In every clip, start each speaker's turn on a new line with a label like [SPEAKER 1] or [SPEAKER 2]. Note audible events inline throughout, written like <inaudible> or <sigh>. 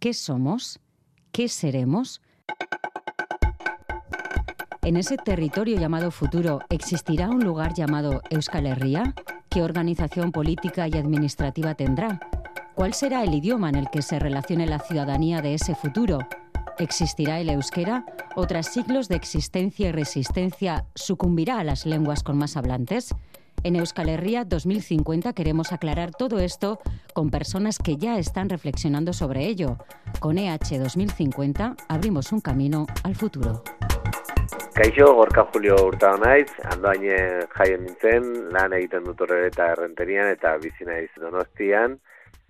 [SPEAKER 1] ¿Qué somos? ¿Qué seremos? En ese territorio llamado futuro, ¿existirá un lugar llamado Euskal Herria? ¿Qué organización política y administrativa tendrá? ¿Cuál será el idioma en el que se relacione la ciudadanía de ese futuro? ¿Existirá el euskera? ¿O tras siglos de existencia y resistencia sucumbirá a las lenguas con más hablantes? En Euskal Herria 2050 queremos aclarar todo esto con personas que ya están reflexionando sobre ello. Con EH 2050 abrimos un camino al futuro.
[SPEAKER 2] Kaixo, gorka Julio Hurtado naiz, andoaine jaien nintzen, lan egiten dut eta errenterian eta donostian.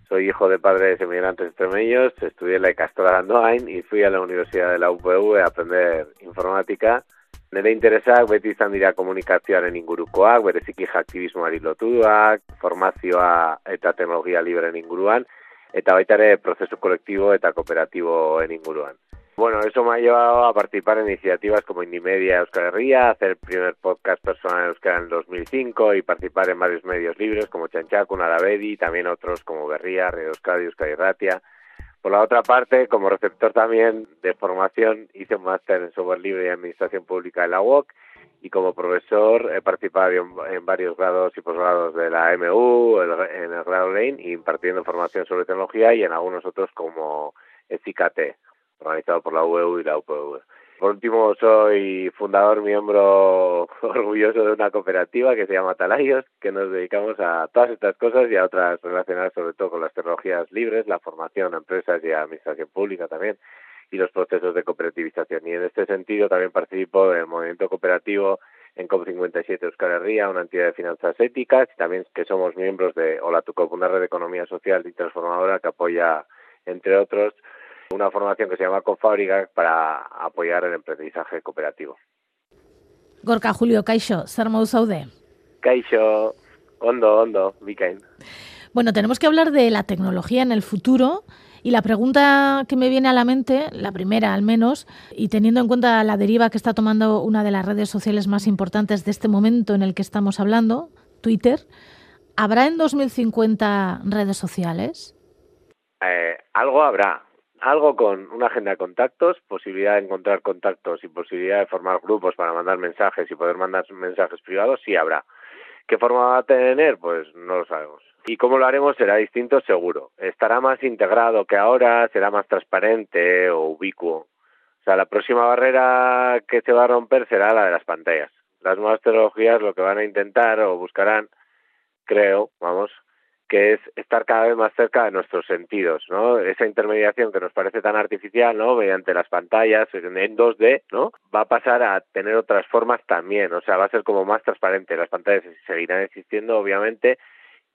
[SPEAKER 2] Soy hijo de padres emigrantes extremeños, estudié la Icastora de Andoain y fui a la Universidad de la UPV a aprender informática. Nire interesak beti izan dira komunikazioaren ingurukoak, bereziki aktivismoari lotuak, formazioa eta teknologia liberen inguruan, eta baita ere prozesu kolektibo eta kooperatiboen inguruan. Bueno, eso me ha llevado a participar en iniciativas como Indimedia Euskal Herria, hacer el primer podcast personal en Euskal en 2005 y participar en varios medios libres como Chanchaco, Narabedi y también otros como Berría, Radio Euskadi, Euskadi Ratia. Por la otra parte, como receptor también de formación, hice un máster en software libre y administración pública en la UOC y como profesor he participado en, varios grados y posgrados de la MU, en el grado Lane, impartiendo formación sobre tecnología y en algunos otros como CICAT, organizado por la UEU y la UPV. Por último, soy fundador, miembro <laughs> orgulloso de una cooperativa que se llama Talayos, que nos dedicamos a todas estas cosas y a otras relacionadas sobre todo con las tecnologías libres, la formación a empresas y administración pública también, y los procesos de cooperativización. Y en este sentido también participo del movimiento cooperativo en COP57 Euskal Herria, una entidad de finanzas éticas, también que somos miembros de Hola una red de economía social y transformadora que apoya, entre otros, una formación que se llama Confábrica para apoyar el emprendizaje cooperativo.
[SPEAKER 3] Gorka Julio, Kaixo, zer saude?
[SPEAKER 2] Kaixo, ondo, ondo, bikain.
[SPEAKER 3] Bueno, tenemos que hablar de la tecnología en el futuro y la pregunta que me viene a la mente, la primera al menos, y teniendo en cuenta la deriva que está tomando una de las redes sociales más importantes de este momento en el que estamos hablando, Twitter, ¿habrá en 2050 redes sociales?
[SPEAKER 2] Eh, algo habrá, algo con una agenda de contactos, posibilidad de encontrar contactos y posibilidad de formar grupos para mandar mensajes y poder mandar mensajes privados, sí habrá. ¿Qué forma va a tener? Pues no lo sabemos. Y cómo lo haremos será distinto seguro. Estará más integrado que ahora, será más transparente o ubicuo. O sea, la próxima barrera que se va a romper será la de las pantallas. Las nuevas tecnologías lo que van a intentar o buscarán, creo, vamos, que es estar cada vez más cerca de nuestros sentidos, ¿no? Esa intermediación que nos parece tan artificial, ¿no? Mediante las pantallas en 2D, ¿no? Va a pasar a tener otras formas también, o sea, va a ser como más transparente. Las pantallas seguirán existiendo, obviamente,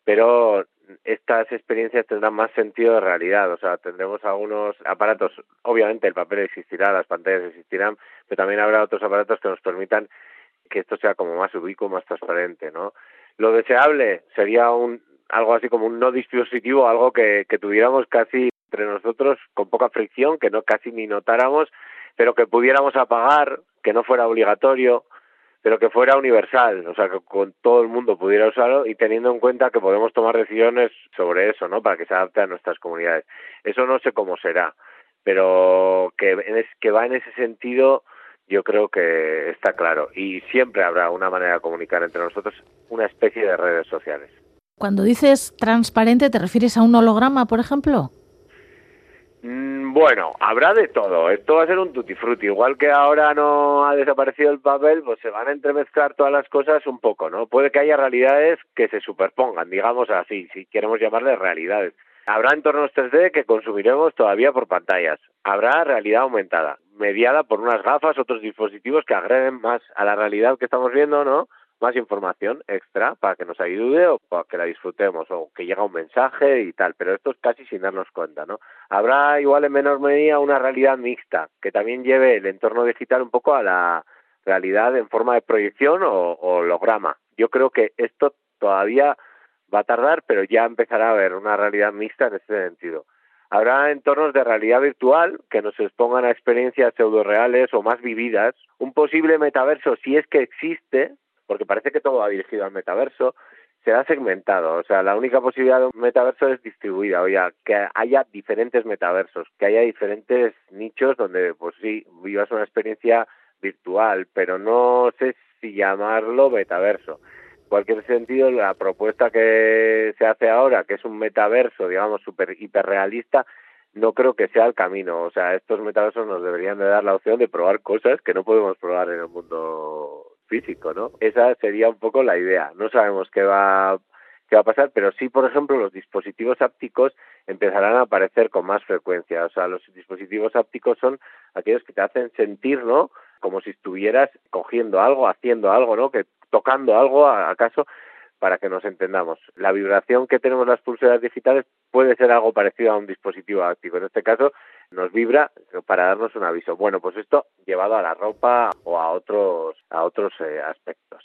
[SPEAKER 2] pero estas experiencias tendrán más sentido de realidad, o sea, tendremos algunos aparatos, obviamente el papel existirá, las pantallas existirán, pero también habrá otros aparatos que nos permitan que esto sea como más ubicuo, más transparente, ¿no? Lo deseable sería un algo así como un no dispositivo, algo que, que tuviéramos casi entre nosotros con poca fricción, que no casi ni notáramos, pero que pudiéramos apagar, que no fuera obligatorio, pero que fuera universal, o sea, que con todo el mundo pudiera usarlo y teniendo en cuenta que podemos tomar decisiones sobre eso, ¿no? Para que se adapte a nuestras comunidades. Eso no sé cómo será, pero que, que va en ese sentido, yo creo que está claro. Y siempre habrá una manera de comunicar entre nosotros, una especie de redes sociales.
[SPEAKER 3] Cuando dices transparente, ¿te refieres a un holograma, por ejemplo?
[SPEAKER 2] Mm, bueno, habrá de todo. Esto va a ser un tutti frutti. Igual que ahora no ha desaparecido el papel, pues se van a entremezclar todas las cosas un poco, ¿no? Puede que haya realidades que se superpongan, digamos así, si queremos llamarle realidades. Habrá entornos 3D que consumiremos todavía por pantallas. Habrá realidad aumentada, mediada por unas gafas, otros dispositivos que agreguen más a la realidad que estamos viendo, ¿no? Más información extra para que nos ayude o para que la disfrutemos o que llega un mensaje y tal, pero esto es casi sin darnos cuenta, ¿no? Habrá igual en menor medida una realidad mixta que también lleve el entorno digital un poco a la realidad en forma de proyección o, holograma. Yo creo que esto todavía va a tardar, pero ya empezará a haber una realidad mixta en ese sentido. Habrá entornos de realidad virtual que nos expongan a experiencias pseudo reales o más vividas. Un posible metaverso, si es que existe, porque parece que todo va dirigido al metaverso, será segmentado. O sea, la única posibilidad de un metaverso es distribuida, o sea, que haya diferentes metaversos, que haya diferentes nichos donde, pues sí, vivas una experiencia virtual, pero no sé si llamarlo metaverso. En cualquier sentido, la propuesta que se hace ahora, que es un metaverso, digamos, super hiperrealista, no creo que sea el camino. O sea, estos metaversos nos deberían de dar la opción de probar cosas que no podemos probar en el mundo físico, ¿no? Esa sería un poco la idea. No sabemos qué va qué va a pasar, pero sí, por ejemplo, los dispositivos ápticos empezarán a aparecer con más frecuencia. O sea, los dispositivos ápticos son aquellos que te hacen sentir, ¿no? Como si estuvieras cogiendo algo, haciendo algo, ¿no? Que tocando algo, acaso, para que nos entendamos. La vibración que tenemos las pulseras digitales puede ser algo parecido a un dispositivo áptico. En este caso, nos vibra para darnos un aviso. Bueno, pues esto llevado a la ropa o a otros, a otros eh, aspectos.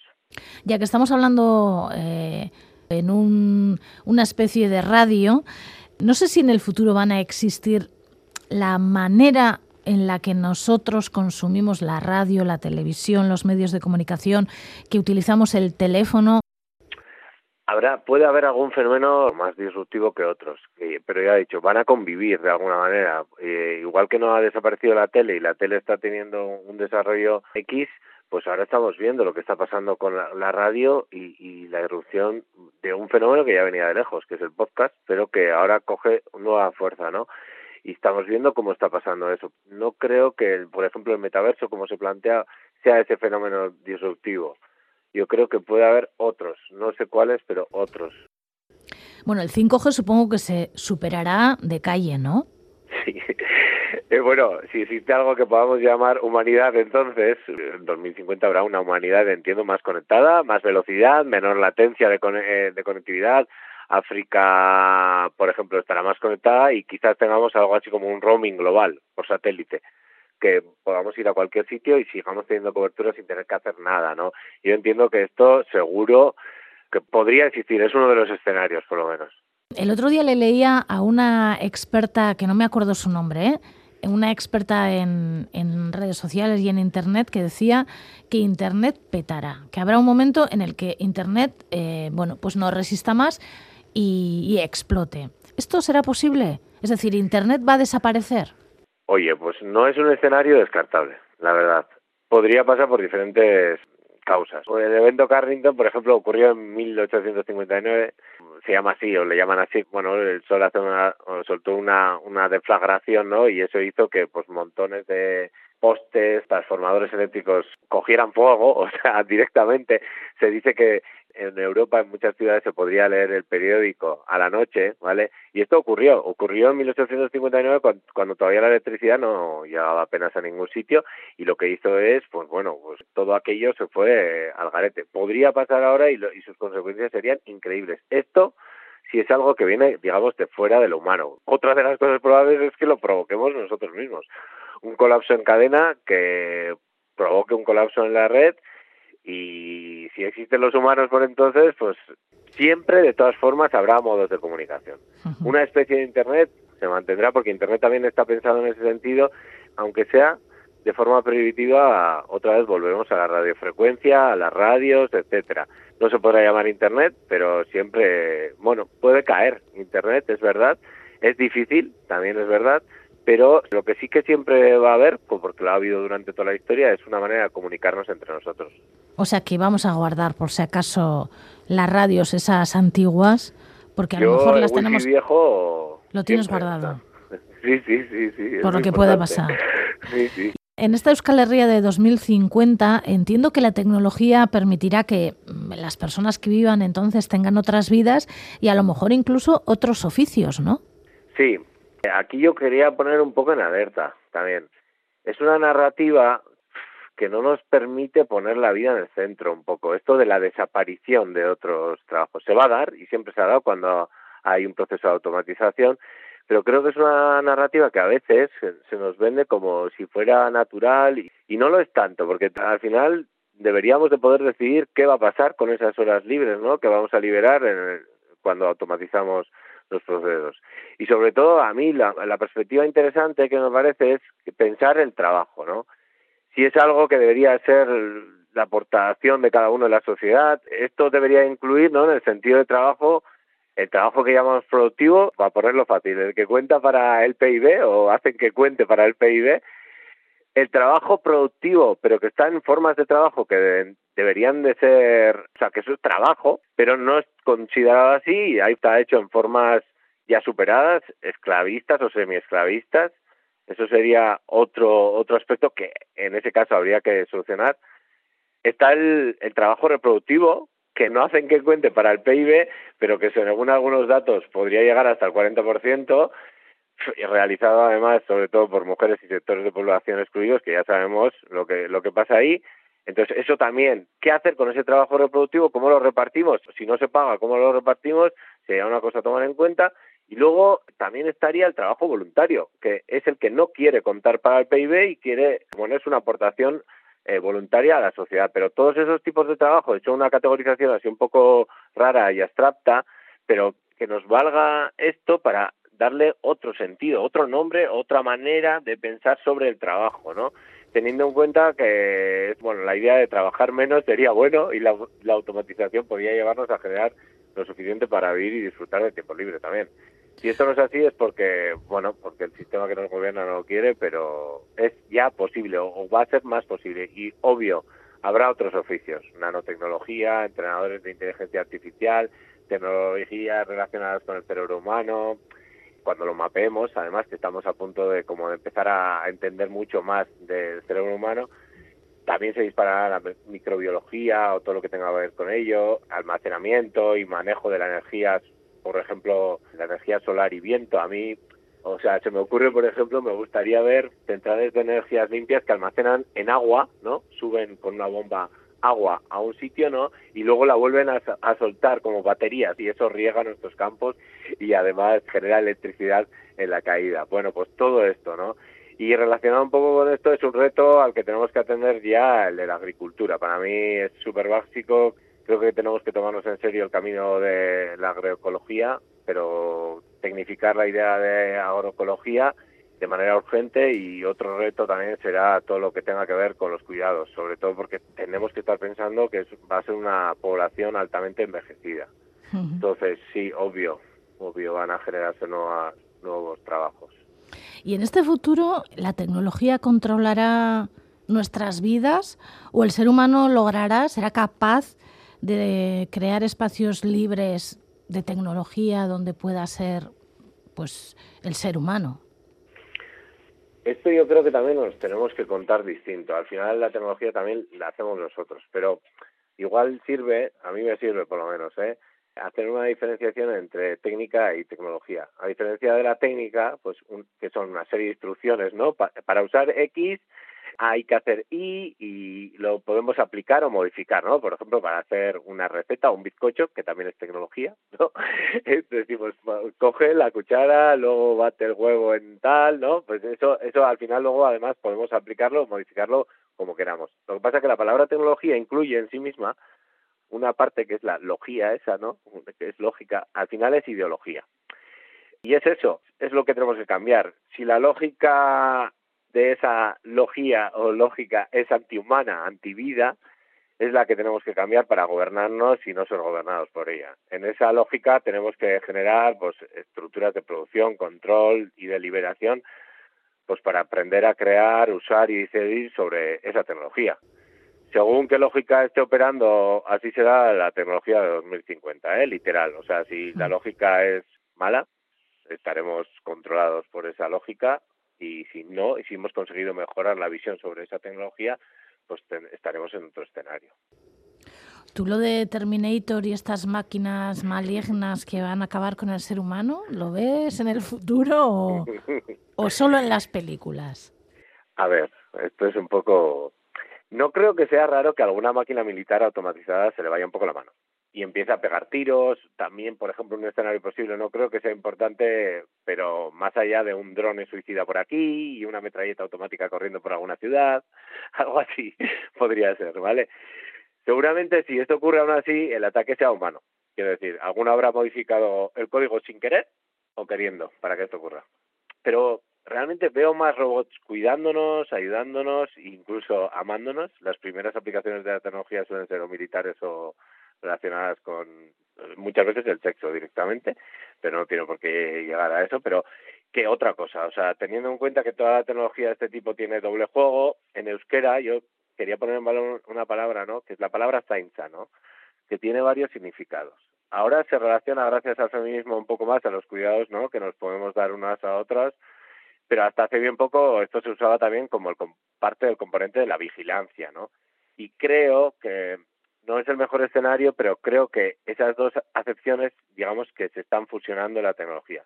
[SPEAKER 3] Ya que estamos hablando eh, en un, una especie de radio, no sé si en el futuro van a existir la manera en la que nosotros consumimos la radio, la televisión, los medios de comunicación, que utilizamos el teléfono
[SPEAKER 2] Habrá, puede haber algún fenómeno más disruptivo que otros, pero ya he dicho, van a convivir de alguna manera. Eh, igual que no ha desaparecido la tele y la tele está teniendo un desarrollo X, pues ahora estamos viendo lo que está pasando con la, radio y, y, la irrupción de un fenómeno que ya venía de lejos, que es el podcast, pero que ahora coge nueva fuerza, ¿no? Y estamos viendo cómo está pasando eso. No creo que, por ejemplo, el metaverso, como se plantea, sea ese fenómeno disruptivo yo creo que puede haber otros, no sé cuáles, pero otros.
[SPEAKER 3] Bueno, el 5G supongo que se superará de calle, ¿no?
[SPEAKER 2] Sí. <laughs> Eh, bueno, si existe algo que podamos llamar humanidad, entonces en 2050 habrá una humanidad, entiendo, más conectada, más velocidad, menor latencia de, eh, de conectividad. África, por ejemplo, estará más conectada y quizás tengamos algo así como un roaming global por satélite que podamos ir a cualquier sitio y sigamos teniendo cobertura sin tener que hacer nada, ¿no? Yo entiendo que esto seguro que podría existir, es uno de los escenarios, por lo menos.
[SPEAKER 3] El otro día le leía a una experta, que no me acuerdo su nombre, ¿eh? una experta en, redes sociales y en Internet que decía que Internet petará, que habrá un momento en el que Internet, eh, bueno, pues no resista más y explote. ¿Esto será posible? Es decir, ¿Internet va a desaparecer?
[SPEAKER 2] Oye, pues no es un escenario descartable, la verdad. Podría pasar por diferentes causas. El evento Carrington, por ejemplo, ocurrió en 1859, se llama así o le llaman así. Bueno, el sol hace una, soltó una, una deflagración, ¿no? Y eso hizo que pues montones de postes, transformadores eléctricos cogieran fuego, <laughs> o sea, directamente. Se dice que en Europa, en muchas ciudades, se podría leer el periódico a la noche, ¿vale? Y esto ocurrió, ocurrió en 1859 cuando, todavía la electricidad no llegaba apenas a ningún sitio y lo que hizo es, pues bueno, pues todo aquello se fue al garete. Podría pasar ahora y, y sus consecuencias serían increíbles. Esto si es algo que viene, digamos, de fuera de lo humano. Otra de las cosas probables es que lo provoquemos nosotros mismos. Un colapso en cadena que provoque un colapso en la red y si existen los humanos por entonces, pues siempre de todas formas habrá modos de comunicación. Una especie de Internet se mantendrá porque Internet también está pensado en ese sentido, aunque sea de forma prohibitiva, otra vez volvemos a la radiofrecuencia, a las radios, etcétera. No se podrá llamar Internet, pero siempre, bueno, puede caer Internet, es verdad. Es difícil, también es verdad, pero lo que sí que siempre va a haber, porque lo ha habido durante toda la historia, es una manera de comunicarnos entre nosotros.
[SPEAKER 3] O sea que vamos a guardar, por si acaso, las radios esas antiguas, porque a lo mejor las tenemos...
[SPEAKER 2] viejo...
[SPEAKER 3] Lo tienes guardado. <laughs>
[SPEAKER 2] Sí, sí, sí, sí.
[SPEAKER 3] Por lo que pueda pasar. <laughs>
[SPEAKER 2] Sí, sí.
[SPEAKER 3] En esta Euskal Herria de 2050 entiendo que la tecnología permitirá que las personas que vivan entonces tengan otras vidas y a lo mejor incluso otros oficios, ¿no?
[SPEAKER 2] Sí, Aquí yo quería poner un poco en alerta también. Es una narrativa que no nos permite poner la vida en el centro un poco. Esto de la desaparición de otros trabajos se va a dar y siempre se ha dado cuando hay un proceso de automatización, pero creo que es una narrativa que a veces se, nos vende como si fuera natural y, no lo es tanto, porque al final deberíamos de poder decidir qué va a pasar con esas horas libres, ¿no? Que vamos a liberar en cuando automatizamos los procesos. Y sobre todo, a mí la, la perspectiva interesante que me parece es pensar el trabajo, ¿no? Si es algo que debería ser la aportación de cada uno en la sociedad. Esto debería incluir, ¿no? En el sentido de trabajo, el trabajo que llamamos productivo, para ponerlo fácil, el que cuenta para el PIB o hacen que cuente para el PIB, el trabajo productivo, pero que está en formas de trabajo que deberían de ser, o sea, que eso es trabajo, pero no es considerado así, y ahí está hecho en formas ya superadas, esclavistas o semiesclavistas. Eso sería otro otro aspecto que en ese caso habría que solucionar. Está el, el trabajo reproductivo, que no hacen que cuente para el PIB, pero que según algunos datos podría llegar hasta el 40%, y <laughs> realizado además sobre todo por mujeres y sectores de población excluidos, que ya sabemos lo que, lo que pasa ahí. Entonces, eso también, ¿qué hacer con ese trabajo reproductivo? ¿Cómo lo repartimos? Si no se paga, ¿cómo lo repartimos? Sería una cosa a tomar en cuenta. Y luego también estaría el trabajo voluntario, que es el que no quiere contar para el PIB y quiere ponerse una aportación eh, voluntaria a la sociedad. Pero todos esos tipos de trabajo, he hecho una categorización así un poco rara y abstracta, pero que nos valga esto para darle otro sentido, otro nombre, otra manera de pensar sobre el trabajo, ¿no? Teniendo en cuenta que, bueno, la idea de trabajar menos sería bueno y la, automatización podría llevarnos a generar lo suficiente para vivir y disfrutar del tiempo libre también. Si esto no es así es porque, bueno, porque el sistema que nos gobierna no lo quiere, pero es ya posible o va a ser más posible y obvio, habrá otros oficios, nanotecnología, entrenadores de inteligencia artificial, tecnologías relacionadas con el cerebro humano, cuando lo mapeemos, además que estamos a punto de como de empezar a entender mucho más del cerebro humano, también se disparará la microbiología o todo lo que tenga que ver con ello, almacenamiento y manejo de la energía, por ejemplo, la energía solar y viento. A mí, o sea, se me ocurre, por ejemplo, me gustaría ver centrales de energías limpias que almacenan en agua, ¿no? Suben con una bomba agua a un sitio, ¿no? Y luego la vuelven a, soltar como baterías y eso riega nuestros campos y además genera electricidad en la caída. Bueno, pues todo esto, ¿no? Y relacionado un poco con esto es un reto al que tenemos que atender ya el de la agricultura. Para mí es súper básico. Creo que tenemos que tomarnos en serio el camino de la agroecología, pero tecnificar la idea de agroecología de manera urgente y otro reto también será todo lo que tenga que ver con los cuidados, sobre todo porque tenemos que estar pensando que va a ser una población altamente envejecida. Entonces, sí, obvio, obvio van a generarse nuevos trabajos.
[SPEAKER 3] ¿Y en este futuro la tecnología controlará nuestras vidas o el ser humano logrará, será capaz de crear espacios libres de tecnología donde pueda ser pues el ser humano?
[SPEAKER 2] Esto yo creo que también nos tenemos que contar distinto. Al final la tecnología también la hacemos nosotros, pero igual sirve, a mí me sirve por lo menos, ¿eh? hacer una diferenciación entre técnica y tecnología. A diferencia de la técnica, pues que son una serie de instrucciones, ¿no? para usar X hay que hacer y y lo podemos aplicar o modificar, ¿no? Por ejemplo, para hacer una receta o un bizcocho, que también es tecnología, <laughs> ¿no? Decimos, coge la cuchara, luego bate el huevo en tal, ¿no? Pues eso, eso al final luego además podemos aplicarlo modificarlo como queramos. Lo que pasa es que la palabra tecnología incluye en sí misma una parte que es la logía esa, ¿no? Que es lógica, al final es ideología. Y es eso, es lo que tenemos que cambiar. Si la lógica de esa logía o lógica es antihumana, antivida, es la que tenemos que cambiar para gobernarnos y no ser gobernados por ella. En esa lógica tenemos que generar pues estructuras de producción, control y deliberación pues para aprender a crear, usar y decidir sobre esa tecnología. Según qué lógica esté operando, así será la tecnología de 2050, ¿eh? literal. O sea, si la lógica es mala, estaremos controlados por esa lógica y si no, y si hemos conseguido mejorar la visión sobre esa tecnología, pues estaremos en otro escenario.
[SPEAKER 3] ¿Tú lo de Terminator y estas máquinas malignas que van a acabar con el ser humano, lo ves en el futuro o, o solo en las películas?
[SPEAKER 2] A ver, esto es un poco... No creo que sea raro que alguna máquina militar automatizada se le vaya un poco la mano y empieza a pegar tiros. También, por ejemplo, un escenario posible no creo que sea importante, pero más allá de un drone suicida por aquí y una metralleta automática corriendo por alguna ciudad, <laughs> algo así <laughs> podría ser, ¿vale? Seguramente si esto ocurre aún así, el ataque sea humano. Quiero decir, alguno habrá modificado el código sin querer o queriendo para que esto ocurra. Pero realmente veo más robots cuidándonos, ayudándonos, incluso amándonos. Las primeras aplicaciones de la tecnología suelen ser o militares o relacionadas con muchas veces el sexo directamente, pero no tiene por qué llegar a eso, pero que otra cosa, o sea, teniendo en cuenta que toda la tecnología de este tipo tiene doble juego, en euskera yo quería poner en valor una palabra, ¿no? Que es la palabra zainza, ¿no? Que tiene varios significados. Ahora se relaciona gracias al feminismo un poco más a los cuidados, ¿no? Que nos podemos dar unas a otras, pero hasta hace bien poco esto se usaba también como el, parte del componente de la vigilancia, ¿no? Y creo que no es el mejor escenario, pero creo que esas dos acepciones, digamos que se están fusionando en la tecnología.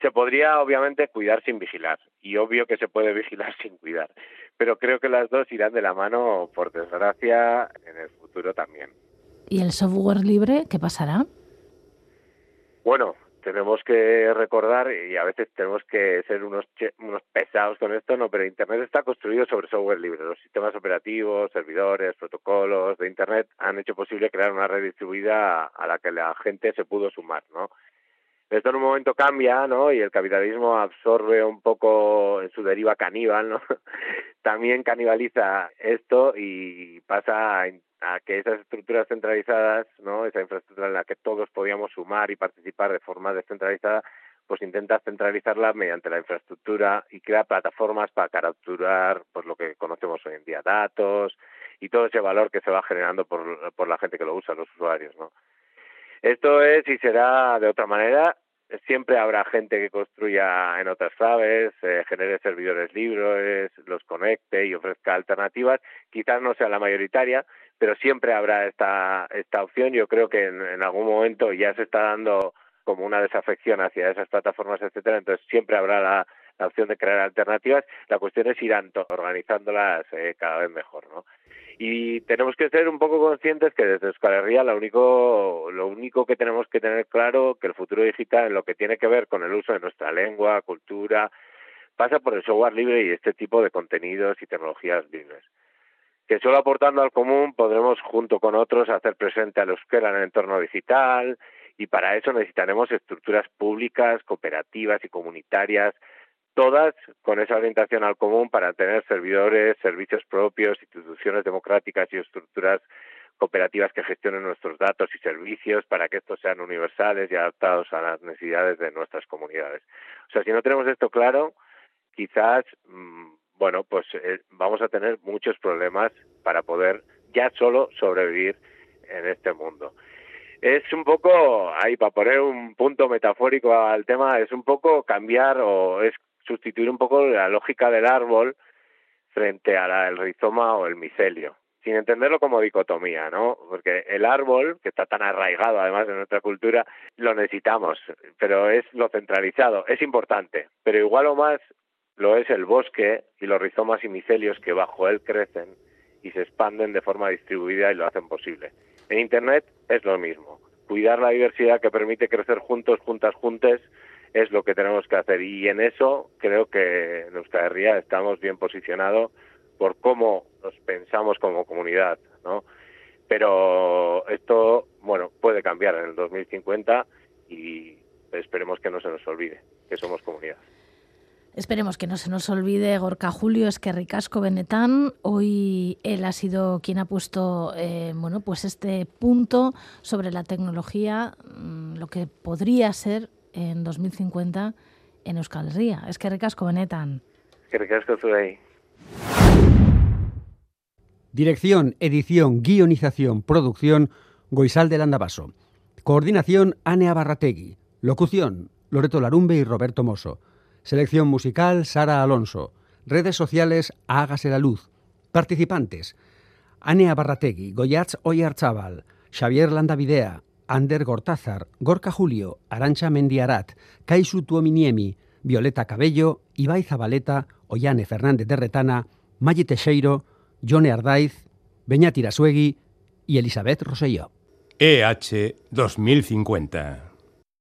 [SPEAKER 2] Se podría, obviamente, cuidar sin vigilar, y obvio que se puede <laughs> vigilar sin cuidar, pero creo que las dos irán de la mano, por desgracia, en el futuro también.
[SPEAKER 3] ¿Y el software libre qué pasará?
[SPEAKER 2] Bueno, tenemos que recordar y a veces tenemos que ser unos unos pesados con esto, no, pero Internet está construido sobre software libre. Los sistemas operativos, servidores, protocolos de Internet han hecho posible crear una red distribuida a la que la gente se pudo sumar, ¿no? Esto en un momento cambia, ¿no? Y el capitalismo absorbe un poco en su deriva caníbal, ¿no? <laughs> También canibaliza esto y pasa a a que esas estructuras centralizadas, ¿no? esa infraestructura en la que todos podíamos sumar y participar de forma descentralizada, pues intenta centralizarla mediante la infraestructura y crea plataformas para capturar pues lo que conocemos hoy en día, datos y todo ese valor que se va generando por, por la gente que lo usa, los usuarios, ¿no? Esto es y será de otra manera siempre habrá gente que construya en otras claves, eh, genere servidores libres, los conecte y ofrezca alternativas. Quizás no sea la mayoritaria, pero siempre habrá esta, esta opción. Yo creo que en, algún momento ya se está dando como una desafección hacia esas plataformas, etcétera. Entonces siempre habrá la, opción de crear alternativas. La cuestión es ir organizándolas eh, cada vez mejor, ¿no? Y tenemos que ser un poco conscientes que desde Euskal Herria lo único, lo único que tenemos que tener claro que el futuro digital en lo que tiene que ver con el uso de nuestra lengua, cultura, pasa por el software libre y este tipo de contenidos y tecnologías libres. Que solo aportando al común podremos junto con otros hacer presente a los que en el entorno digital y para eso necesitaremos estructuras públicas, cooperativas y comunitarias todas con esa orientación al común para tener servidores, servicios propios, instituciones democráticas y estructuras cooperativas que gestionen nuestros datos y servicios para que estos sean universales y adaptados a las necesidades de nuestras comunidades. O sea, si no tenemos esto claro, quizás, mm, bueno, pues eh, vamos a tener muchos problemas para poder ya solo sobrevivir en este mundo es un poco, ahí para poner un punto metafórico al tema, es un poco cambiar o es sustituir un poco la lógica del árbol frente al rizoma o el micelio, sin entenderlo como dicotomía, ¿no? Porque el árbol, que está tan arraigado además en nuestra cultura, lo necesitamos, pero es lo centralizado, es importante, pero igual o más lo es el bosque y los rizomas y micelios que bajo él crecen y se expanden de forma distribuida y lo hacen posible. En Internet es lo mismo. Cuidar la diversidad que permite crecer juntos, juntas, juntes, es lo que tenemos que hacer. Y en eso creo que en Euskal Herria estamos bien posicionados por cómo nos pensamos como comunidad, ¿no? Pero esto, bueno, puede cambiar en el 2050 y esperemos que no se nos olvide que somos comunidad.
[SPEAKER 3] Esperemos que no se nos olvide Gorka Julio es que Ricasco Benetán. Hoy él ha sido quien ha puesto eh, bueno, pues este punto sobre la tecnología, mm, lo que podría ser en 2050 en Euskal Herria. Es que ricasco benetan.
[SPEAKER 2] Que ricasco zuei.
[SPEAKER 4] Dirección, edición, guionización, producción, Goisal del Andabaso. Coordinación, Anea Barrategui. Locución, Loreto Larumbe y Roberto Mosso. Selección musical, Sara Alonso. Redes sociales, Hágase la Luz. Participantes, Anea Barrategui, Goyatz Oyarzábal, Xavier Landavidea, Ander Gortázar, Gorka Julio, Arancha Mendiarat, Kaisu Tuominiemi, Violeta Cabello, Ibai Zabaleta, Ollane Fernández de Retana, Maggi Teixeiro, Jone Ardaiz, Beñat Irasuegui y Elizabeth Rosselló.
[SPEAKER 5] EH 2050